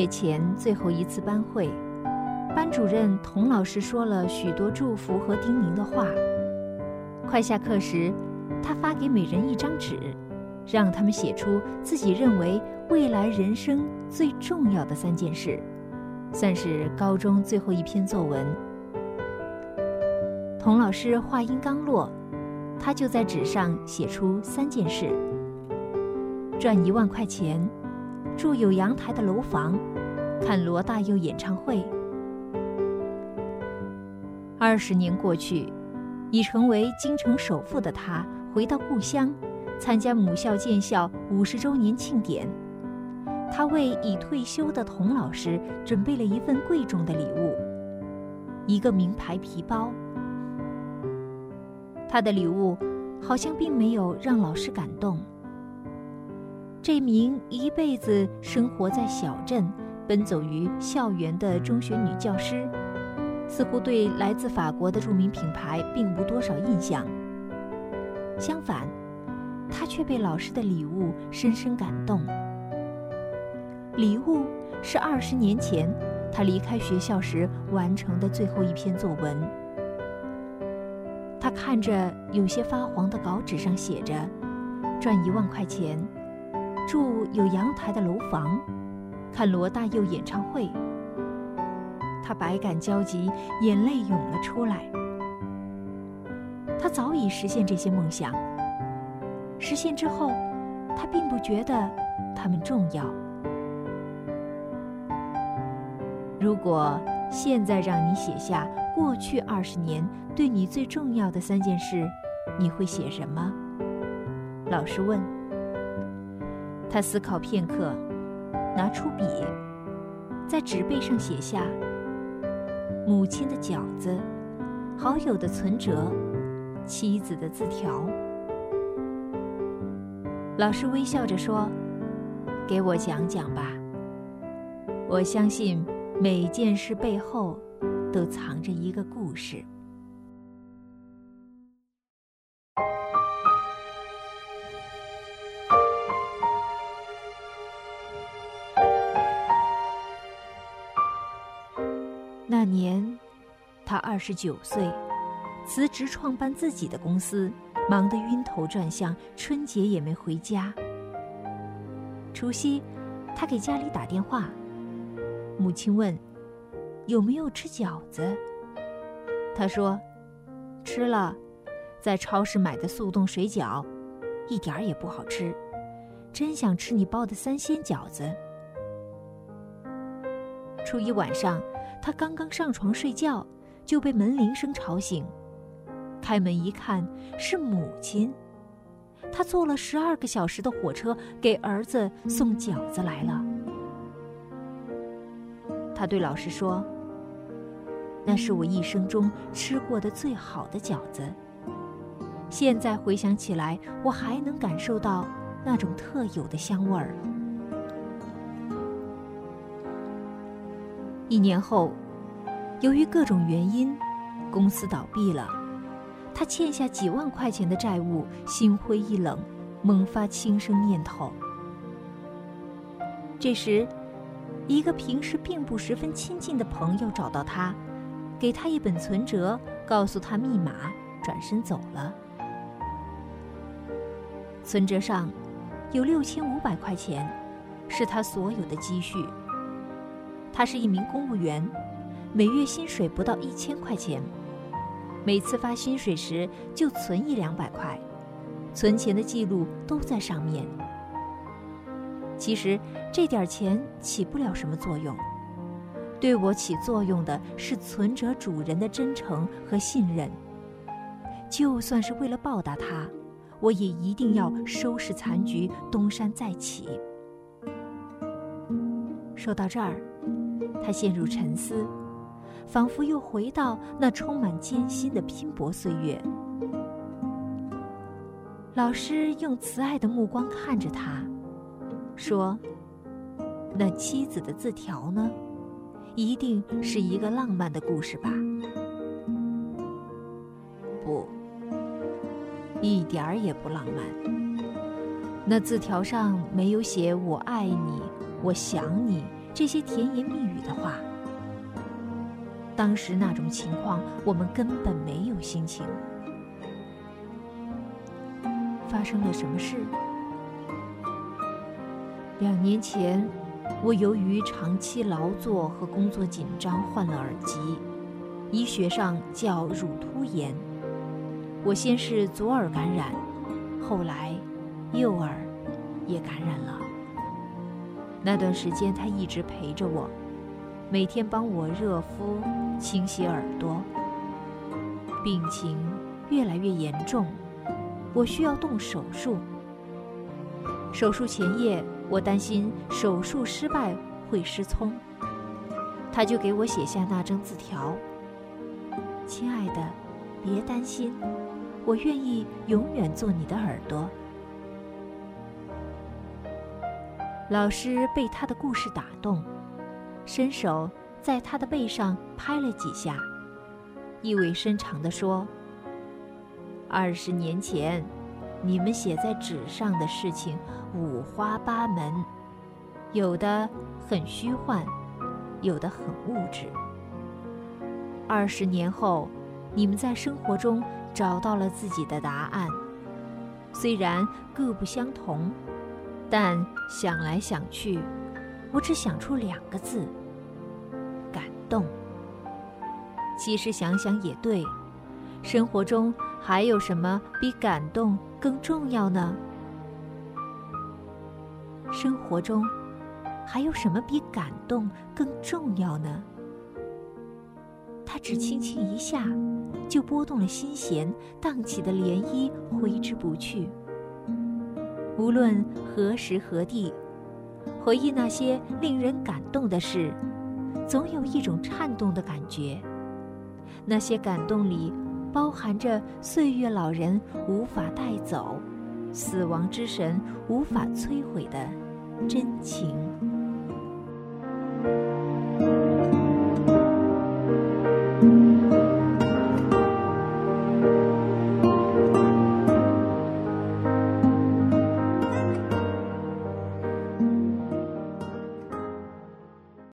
业前最后一次班会，班主任童老师说了许多祝福和叮咛的话。快下课时，他发给每人一张纸，让他们写出自己认为未来人生最重要的三件事，算是高中最后一篇作文。童老师话音刚落，他就在纸上写出三件事：赚一万块钱。住有阳台的楼房，看罗大佑演唱会。二十年过去，已成为京城首富的他回到故乡，参加母校建校五十周年庆典。他为已退休的童老师准备了一份贵重的礼物——一个名牌皮包。他的礼物好像并没有让老师感动。这名一辈子生活在小镇、奔走于校园的中学女教师，似乎对来自法国的著名品牌并无多少印象。相反，她却被老师的礼物深深感动。礼物是二十年前她离开学校时完成的最后一篇作文。她看着有些发黄的稿纸上写着：“赚一万块钱。”住有阳台的楼房，看罗大佑演唱会。他百感交集，眼泪涌了出来。他早已实现这些梦想。实现之后，他并不觉得他们重要。如果现在让你写下过去二十年对你最重要的三件事，你会写什么？老师问。他思考片刻，拿出笔，在纸背上写下：母亲的饺子，好友的存折，妻子的字条。老师微笑着说：“给我讲讲吧。我相信每件事背后都藏着一个故事。”那年，他二十九岁，辞职创办自己的公司，忙得晕头转向，春节也没回家。除夕，他给家里打电话，母亲问：“有没有吃饺子？”他说：“吃了，在超市买的速冻水饺，一点儿也不好吃，真想吃你包的三鲜饺子。”初一晚上。他刚刚上床睡觉，就被门铃声吵醒。开门一看，是母亲。他坐了十二个小时的火车给儿子送饺子来了。他对老师说：“那是我一生中吃过的最好的饺子。现在回想起来，我还能感受到那种特有的香味儿。”一年后，由于各种原因，公司倒闭了，他欠下几万块钱的债务，心灰意冷，萌发轻生念头。这时，一个平时并不十分亲近的朋友找到他，给他一本存折，告诉他密码，转身走了。存折上有六千五百块钱，是他所有的积蓄。他是一名公务员，每月薪水不到一千块钱，每次发薪水时就存一两百块，存钱的记录都在上面。其实这点钱起不了什么作用，对我起作用的是存折主人的真诚和信任。就算是为了报答他，我也一定要收拾残局，东山再起。说到这儿。他陷入沉思，仿佛又回到那充满艰辛的拼搏岁月。老师用慈爱的目光看着他，说：“那妻子的字条呢？一定是一个浪漫的故事吧？”不，一点儿也不浪漫。那字条上没有写“我爱你”“我想你”。这些甜言蜜语的话。当时那种情况，我们根本没有心情。发生了什么事？两年前，我由于长期劳作和工作紧张患了耳疾，医学上叫乳突炎。我先是左耳感染，后来右耳也感染了。那段时间，他一直陪着我，每天帮我热敷、清洗耳朵。病情越来越严重。我需要动手术。手术前夜，我担心手术失败会失聪，他就给我写下那张字条：“亲爱的，别担心，我愿意永远做你的耳朵。”老师被他的故事打动，伸手在他的背上拍了几下，意味深长地说。二十年前，你们写在纸上的事情五花八门，有的很虚幻，有的很物质。二十年后，你们在生活中找到了自己的答案，虽然各不相同，但想来想去，我只想出两个字：感动。其实想想也对，生活中。还有什么比感动更重要呢？生活中还有什么比感动更重要呢？他只轻轻一下，就拨动了心弦，荡起的涟漪挥之不去。无论何时何地，回忆那些令人感动的事，总有一种颤动的感觉。那些感动里。包含着岁月老人无法带走，死亡之神无法摧毁的真情。